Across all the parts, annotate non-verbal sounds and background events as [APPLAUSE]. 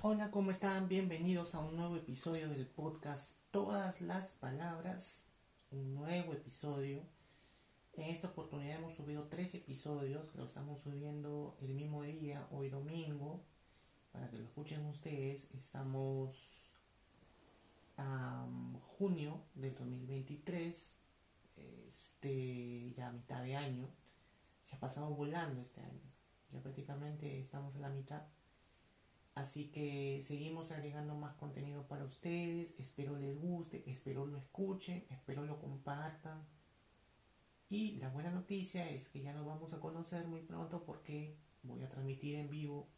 Hola, ¿cómo están? Bienvenidos a un nuevo episodio del podcast Todas las Palabras. Un nuevo episodio. En esta oportunidad hemos subido tres episodios, lo estamos subiendo el mismo día, hoy domingo, para que lo escuchen ustedes. Estamos a junio del 2023, este, ya a mitad de año. Se ha pasado volando este año. Ya prácticamente estamos en la mitad. Así que seguimos agregando más contenido para ustedes. Espero les guste, espero lo escuchen, espero lo compartan. Y la buena noticia es que ya nos vamos a conocer muy pronto porque voy a transmitir en vivo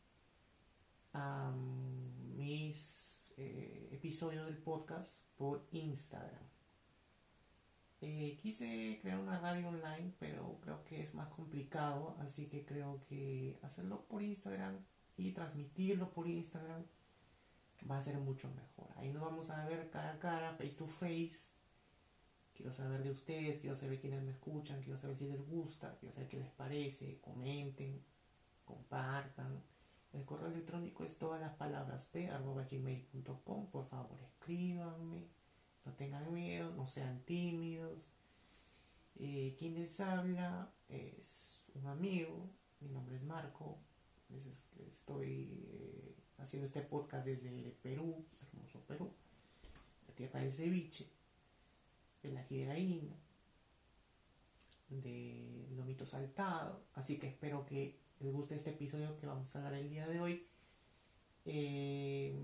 mis eh, episodios del podcast por Instagram. Eh, quise crear una radio online, pero creo que es más complicado, así que creo que hacerlo por Instagram y transmitirlo por Instagram va a ser mucho mejor. Ahí nos vamos a ver cara a cara, face to face. Quiero saber de ustedes, quiero saber quiénes me escuchan, quiero saber si les gusta, quiero saber qué les parece, comenten, compartan. El correo electrónico es todas las palabras p.gmail.com. Por favor, escríbanme, no tengan miedo, no sean tímidos. Eh, quien les habla es un amigo, mi nombre es Marco, estoy eh, haciendo este podcast desde Perú, hermoso Perú, la tierra del ceviche, de la de de lomito saltado. Así que espero que les guste este episodio que vamos a hablar el día de hoy. Eh,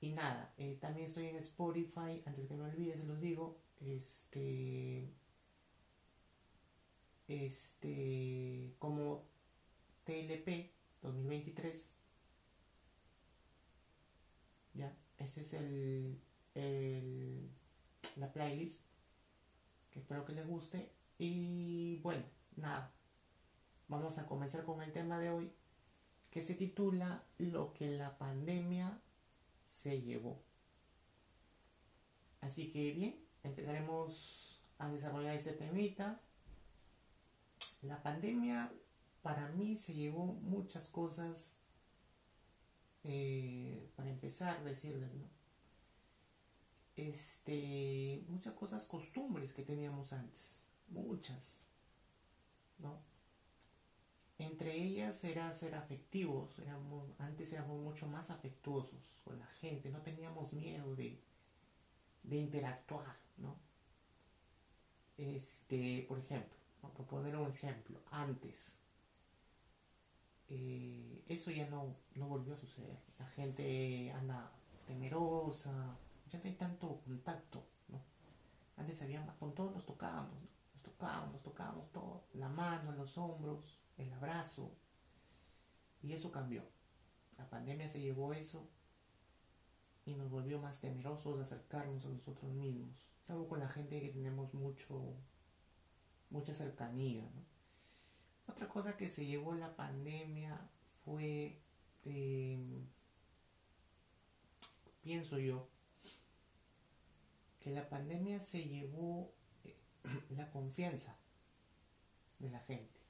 y nada, eh, también estoy en Spotify, antes que me olvide, se los digo, este, este, como TLP 2023. Ya, ese es el, el, la playlist que espero que les guste. Y bueno, nada, vamos a comenzar con el tema de hoy que se titula Lo que la pandemia se llevó. Así que bien, empezaremos a desarrollar este temita. La pandemia para mí se llevó muchas cosas, eh, para empezar, decirles, ¿no? Este, muchas cosas, costumbres que teníamos antes, muchas, ¿no? Entre ellas era ser afectivos, éramos, antes éramos mucho más afectuosos con la gente, no teníamos miedo de, de interactuar, ¿no? Este, por ejemplo, por poner un ejemplo, antes eh, eso ya no, no volvió a suceder. La gente anda temerosa, ya no hay tanto contacto, ¿no? Antes había más, con todos nos tocábamos, nos tocábamos, tocábamos todo, la mano, los hombros, el abrazo, y eso cambió. La pandemia se llevó eso y nos volvió más temerosos de acercarnos a nosotros mismos, salvo con la gente que tenemos mucho, mucha cercanía. Otra cosa que se llevó la pandemia fue, em, pienso yo, que la pandemia se llevó [CLEARS THROAT] la confianza de la gente.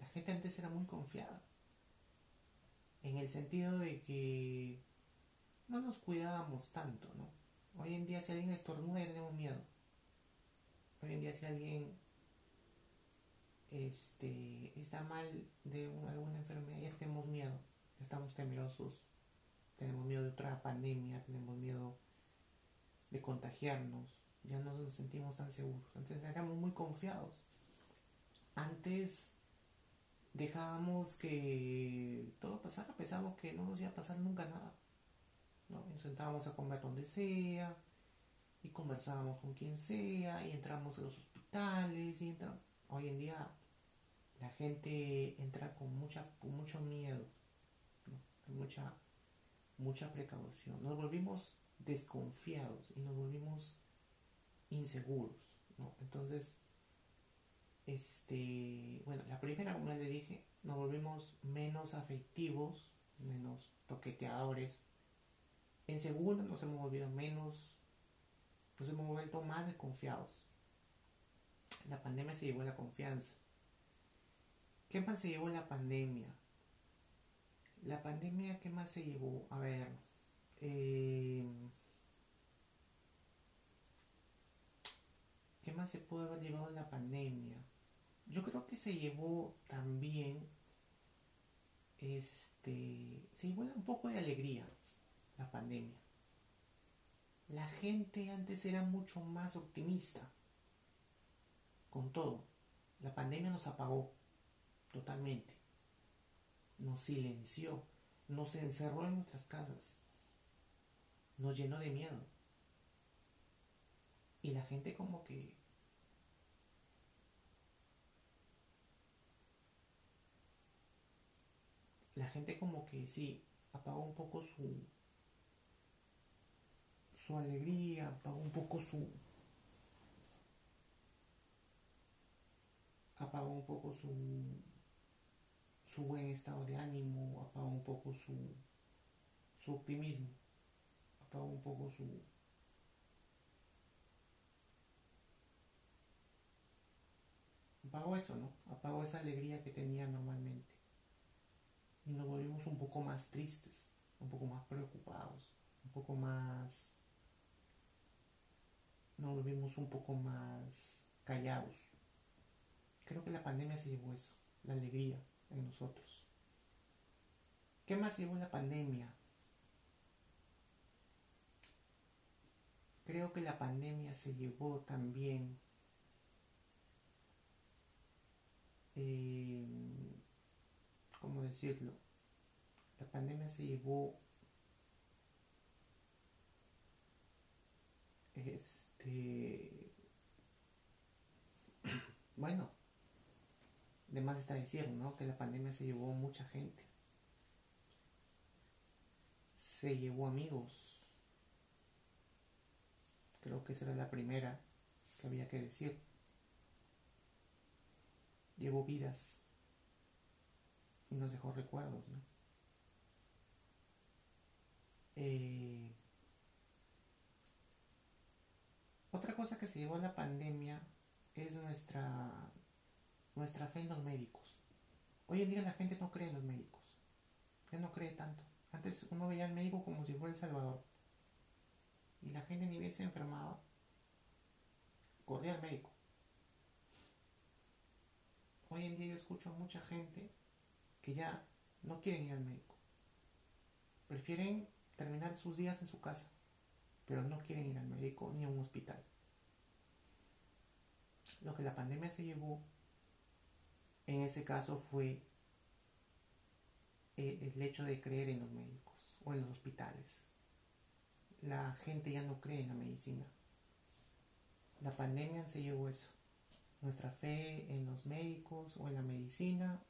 La gente antes era muy confiada. En el sentido de que no nos cuidábamos tanto, ¿no? Hoy en día si alguien estornuda tenemos miedo. Hoy en día si alguien este, está mal de alguna enfermedad, ya tenemos miedo, estamos temerosos, tenemos miedo de otra pandemia, tenemos miedo de contagiarnos, ya no nos sentimos tan seguros. Antes éramos muy confiados. Antes dejábamos que todo pasara, pensábamos que no nos iba a pasar nunca nada. ¿no? Nos sentábamos a comer donde sea y conversábamos con quien sea y entramos a los hospitales y entramos hoy en día la gente entra con mucha con mucho miedo con mucha mucha precaución nos volvimos desconfiados y nos volvimos inseguros ¿no? entonces este bueno la primera como le dije nos volvimos menos afectivos menos toqueteadores en segunda nos hemos volvido menos nos hemos vuelto más desconfiados. La pandemia se llevó la confianza. ¿Qué más se llevó la pandemia? La pandemia, ¿qué más se llevó? A ver. Eh, ¿Qué más se pudo haber llevado la pandemia? Yo creo que se llevó también. Este. Se llevó un poco de alegría la pandemia. La gente antes era mucho más optimista. Con todo. La pandemia nos apagó totalmente. Nos silenció. Nos encerró en nuestras casas. Nos llenó de miedo. Y la gente como que la gente como que sí apagó un poco su su alegría, apagó un poco su apagó un poco su su buen estado de ánimo, apagó un poco su su optimismo, apagó un poco su apagó eso, ¿no? Apagó esa alegría que tenía normalmente y nos volvimos un poco más tristes, un poco más preocupados, un poco más... Nos volvimos un poco más callados. Creo que la pandemia se llevó eso, la alegría en nosotros. ¿Qué más llevó la pandemia? Creo que la pandemia se llevó también decirlo? La pandemia se llevó este bueno de más está decir ¿no? que la pandemia se llevó mucha gente se llevó amigos creo que esa era la primera que había que decir llevó vidas y nos dejó recuerdos, ¿no? Eh, otra cosa que se llevó a la pandemia es nuestra, nuestra fe en los médicos. Hoy en día la gente no cree en los médicos. Ya no cree tanto. Antes uno veía al médico como si fuera el Salvador. Y la gente ni bien se enfermaba, corría al médico. Hoy en día yo escucho a mucha gente que ya no quieren ir al médico. Prefieren terminar sus días en su casa, pero no quieren ir al médico ni a un hospital. Lo que la pandemia se llevó en ese caso fue el hecho de creer en los médicos o en los hospitales. La gente ya no cree en la medicina. La pandemia se llevó eso. Nuestra fe en los médicos o en la medicina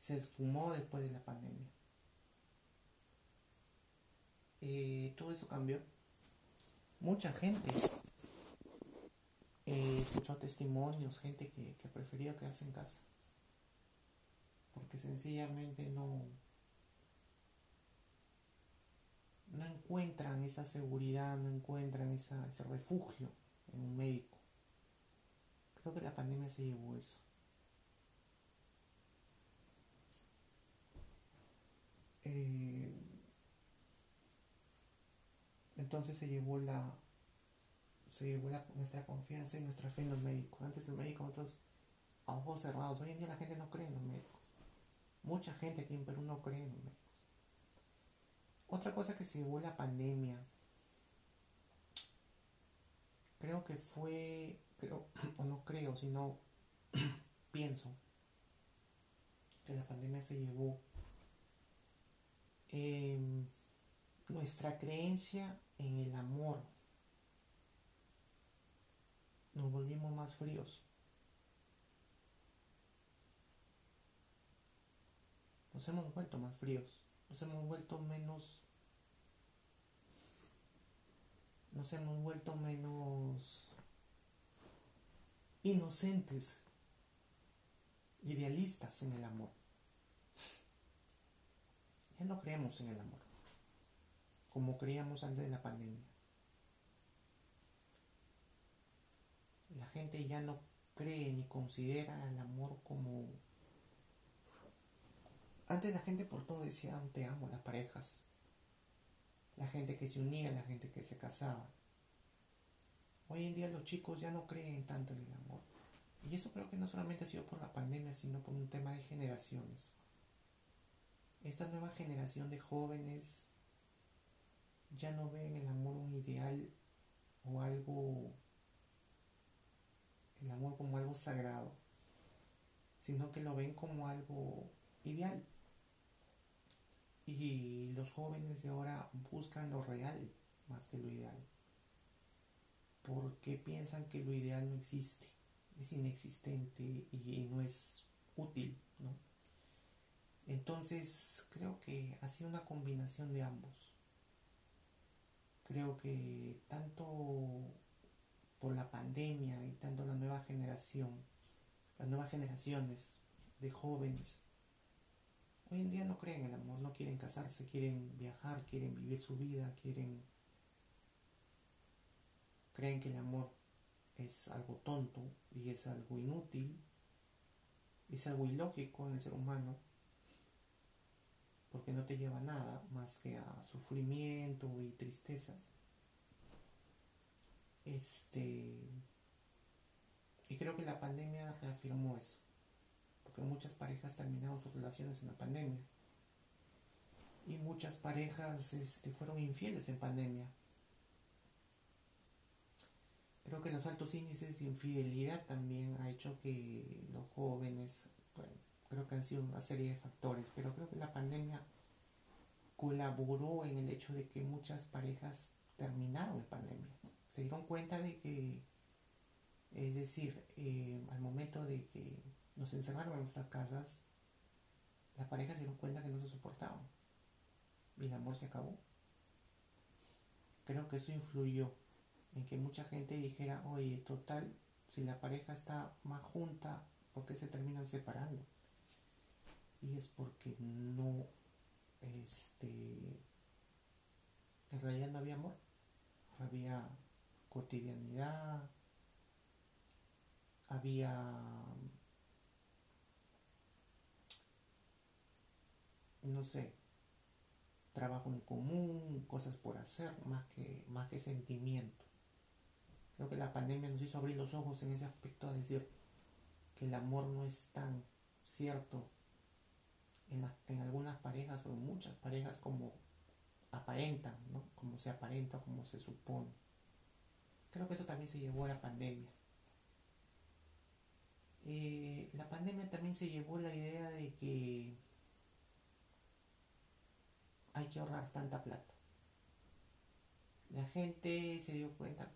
se esfumó después de la pandemia. Eh, todo eso cambió. Mucha gente eh, escuchó testimonios, gente que, que prefería quedarse en casa. Porque sencillamente no, no encuentran esa seguridad, no encuentran esa, ese refugio en un médico. Creo que la pandemia se llevó eso. Eh, entonces se llevó la se llevó nuestra confianza y nuestra fe en los médicos. Antes el médico, nosotros a ojos cerrados. Hoy en día la gente no cree en los médicos. Mucha gente aquí en Perú no cree en los médicos. Otra cosa que se llevó la pandemia, creo que fue, creo, [CLEARS THROAT] o no creo, sino [CLEARS THROAT] pienso que la pandemia se llevó Nuestra creencia en el amor. Nos volvimos más fríos. Nos hemos vuelto más fríos. Nos hemos vuelto menos... Nos hemos vuelto menos inocentes, idealistas en el amor. Ya no creemos en el amor, como creíamos antes de la pandemia. La gente ya no cree ni considera al amor como... Antes la gente por todo decía, te amo, las parejas. La gente que se unía, la gente que se casaba. Hoy en día los chicos ya no creen tanto en el amor. Y eso creo que no solamente ha sido por la pandemia, sino por un tema de generaciones. Esta nueva generación de jóvenes ya no ven el amor un ideal o algo, el amor como algo sagrado, sino que lo ven como algo ideal. Y los jóvenes de ahora buscan lo real más que lo ideal, porque piensan que lo ideal no existe, es inexistente y no es útil, ¿no? Entonces creo que ha sido una combinación de ambos. Creo que tanto por la pandemia y tanto la nueva generación, las nuevas generaciones de jóvenes, hoy en día no creen en el amor, no quieren casarse, quieren viajar, quieren vivir su vida, quieren... creen que el amor es algo tonto y es algo inútil, es algo ilógico en el ser humano porque no te lleva nada más que a sufrimiento y tristeza. Este. Y creo que la pandemia reafirmó eso, porque muchas parejas terminaron sus relaciones en la pandemia. Y muchas parejas este, fueron infieles en pandemia. Creo que los altos índices de infidelidad también ha hecho que los jóvenes, bueno, creo que han sido una serie de factores, pero creo que la pandemia colaboró en el hecho de que muchas parejas terminaron en pandemia. Se dieron cuenta de que, es decir, eh, al momento de que nos encerraron en nuestras casas, las parejas se dieron cuenta que no se soportaban y el amor se acabó. Creo que eso influyó en que mucha gente dijera, oye, total, si la pareja está más junta, ¿por qué se terminan separando? Y es porque no, este, en realidad no había amor, había cotidianidad, había, no sé, trabajo en común, cosas por hacer, más que, más que sentimiento. Creo que la pandemia nos hizo abrir los ojos en ese aspecto a decir que el amor no es tan cierto en, algunas parejas o en muchas parejas como aparentan, ¿no? Como se aparenta, como se supone. Creo que eso también se llevó a la pandemia. Eh, la pandemia también se llevó la idea de que hay que ahorrar tanta plata. La gente se dio cuenta,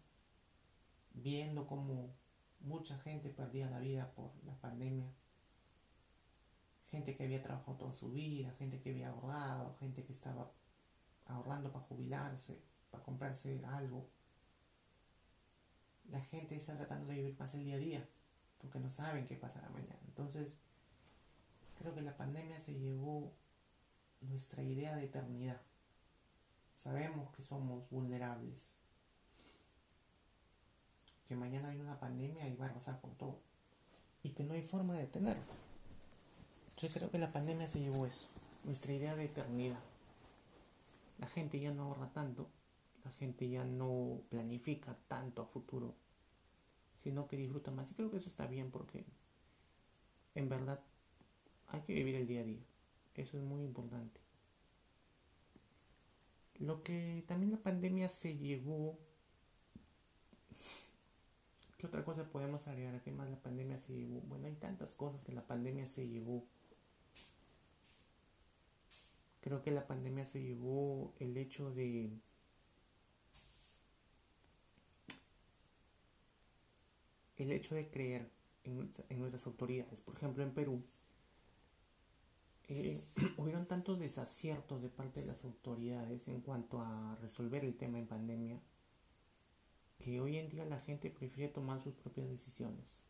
viendo como mucha gente perdía la vida por la pandemia, gente que había trabajado toda su vida, gente que había ahorrado, gente que estaba ahorrando para jubilarse, para comprarse algo. La gente está tratando de vivir más el día a día, porque no saben qué pasará mañana. Entonces, creo que la pandemia se llevó nuestra idea de eternidad. Sabemos que somos vulnerables, que mañana viene una pandemia y va a arrasar con todo, y que no hay forma de detenerlo. Yo creo que la pandemia se llevó eso, nuestra idea de eternidad. La gente ya no ahorra tanto, la gente ya no planifica tanto a futuro, sino que disfruta más. Y creo que eso está bien porque en verdad hay que vivir el día a día. Eso es muy importante. Lo que también la pandemia se llevó. ¿Qué otra cosa podemos agregar? ¿Qué más la pandemia se llevó? Bueno, hay tantas cosas que la pandemia se llevó. Creo que la pandemia se llevó el hecho de el hecho de creer en, nuestras autoridades. Por ejemplo, en Perú eh, [CLEARS THROAT] hubieron tantos desaciertos de parte de las autoridades en cuanto a resolver el tema en pandemia que hoy en día la gente prefiere tomar sus propias decisiones.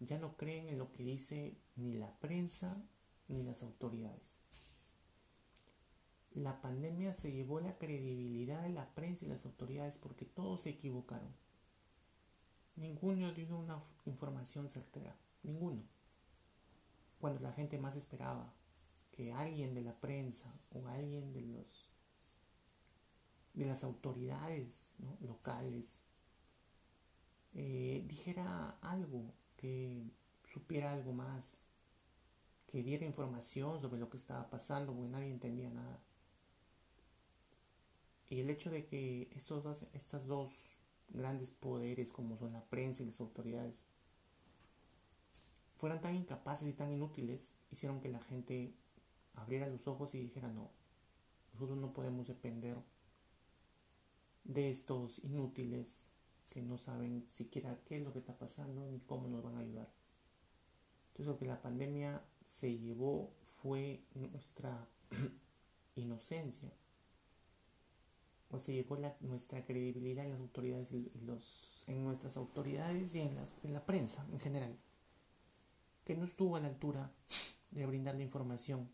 Ya no creen en lo que dice ni la prensa ni las autoridades la pandemia se llevó la credibilidad de la prensa y las autoridades porque todos se equivocaron. ninguno dio una información certera, ninguno. Cuando la gente más esperaba que alguien de la prensa o alguien de los de las autoridades locales eh, dijera algo, que supiera algo más, que diera información sobre lo que estaba pasando, porque nadie entendía nada. Y el hecho de que estos dos, estas dos grandes poderes como son la prensa y las autoridades fueran tan incapaces y tan inútiles, hicieron que la gente abriera los ojos y dijera, no, nosotros no podemos depender de estos inútiles que no saben siquiera qué es lo que está pasando ni cómo nos van a ayudar. Entonces lo que la pandemia se llevó fue nuestra [CLEARS THROAT] inocencia o se llevó nuestra credibilidad en las autoridades y los, en nuestras autoridades y en, en la prensa en general, que no estuvo a la altura de brindar la información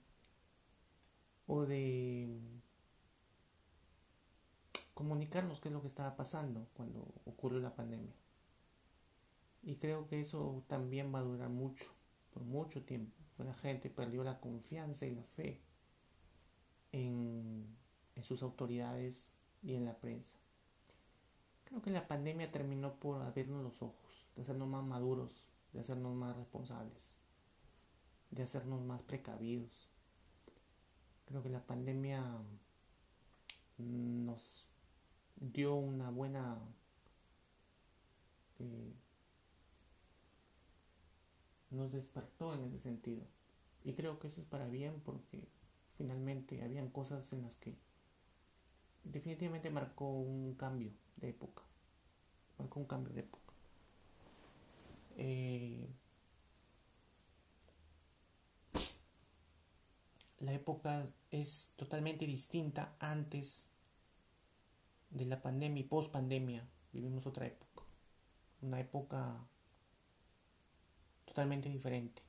o de comunicarnos qué es lo que estaba pasando cuando ocurrió la pandemia. Y creo que eso también va a durar mucho, por mucho tiempo. La gente perdió la confianza y la fe en, en sus autoridades y en la prensa. Creo que la pandemia terminó por abrirnos los ojos, de hacernos más maduros, de hacernos más responsables, de hacernos más precavidos. Creo que la pandemia nos dio una buena eh, nos despertó en ese sentido y creo que eso es para bien porque finalmente habían cosas en las que definitivamente marcó un cambio de época. Marcó un cambio de época. Eh, la época es totalmente distinta antes de la pandemia y post pandemia. Vivimos otra época. Una época totalmente diferente.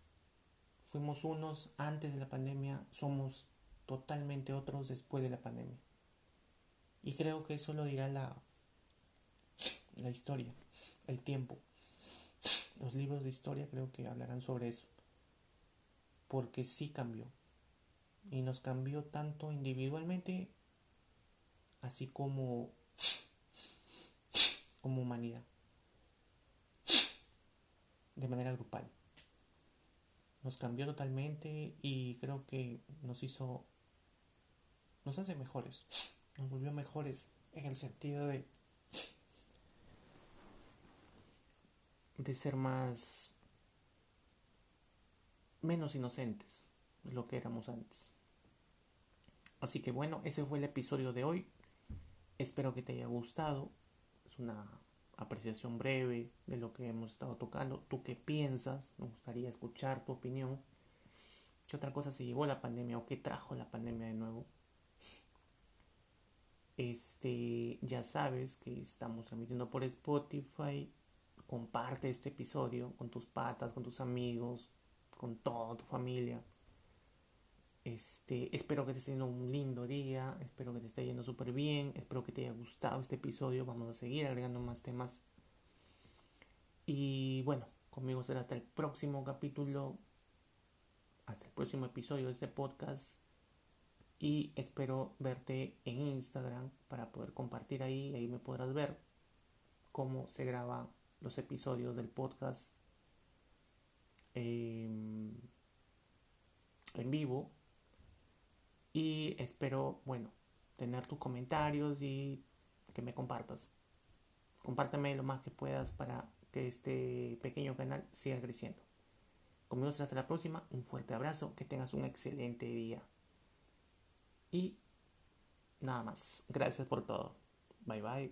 Fuimos unos antes de la pandemia, somos totalmente otros después de la pandemia. Y creo que eso lo dirá la, la historia, el tiempo. Los libros de historia creo que hablarán sobre eso. Porque sí cambió. Y nos cambió tanto individualmente, así como como humanidad. De manera grupal. Nos cambió totalmente y creo que nos hizo, nos hace mejores nos volvió mejores en el sentido de de ser más menos inocentes de lo que éramos antes. Así que bueno, ese fue el episodio de hoy. Espero que te haya gustado. Es una apreciación breve de lo que hemos estado tocando. ¿Tú qué piensas? Me gustaría escuchar tu opinión. ¿Qué otra cosa se llevó la pandemia o qué trajo la pandemia de nuevo? Este, ya sabes que estamos transmitiendo por Spotify. Comparte este episodio con tus patas, con tus amigos, con toda tu familia. Este, espero que estés teniendo un lindo día, espero que te esté yendo súper bien, espero que te haya gustado este episodio. Vamos a seguir agregando más temas. Y bueno, conmigo será hasta el próximo capítulo, hasta el próximo episodio de este podcast y espero verte en Instagram para poder compartir ahí, ahí me podrás ver cómo se graban los episodios del podcast em, en vivo y espero, bueno, tener tus comentarios y que me compartas. Compárteme lo más que puedas para que este pequeño canal siga creciendo. Conmigo hasta la próxima. Un fuerte abrazo. Que tengas un excelente día. Y nada más. Gracias por todo. Bye bye.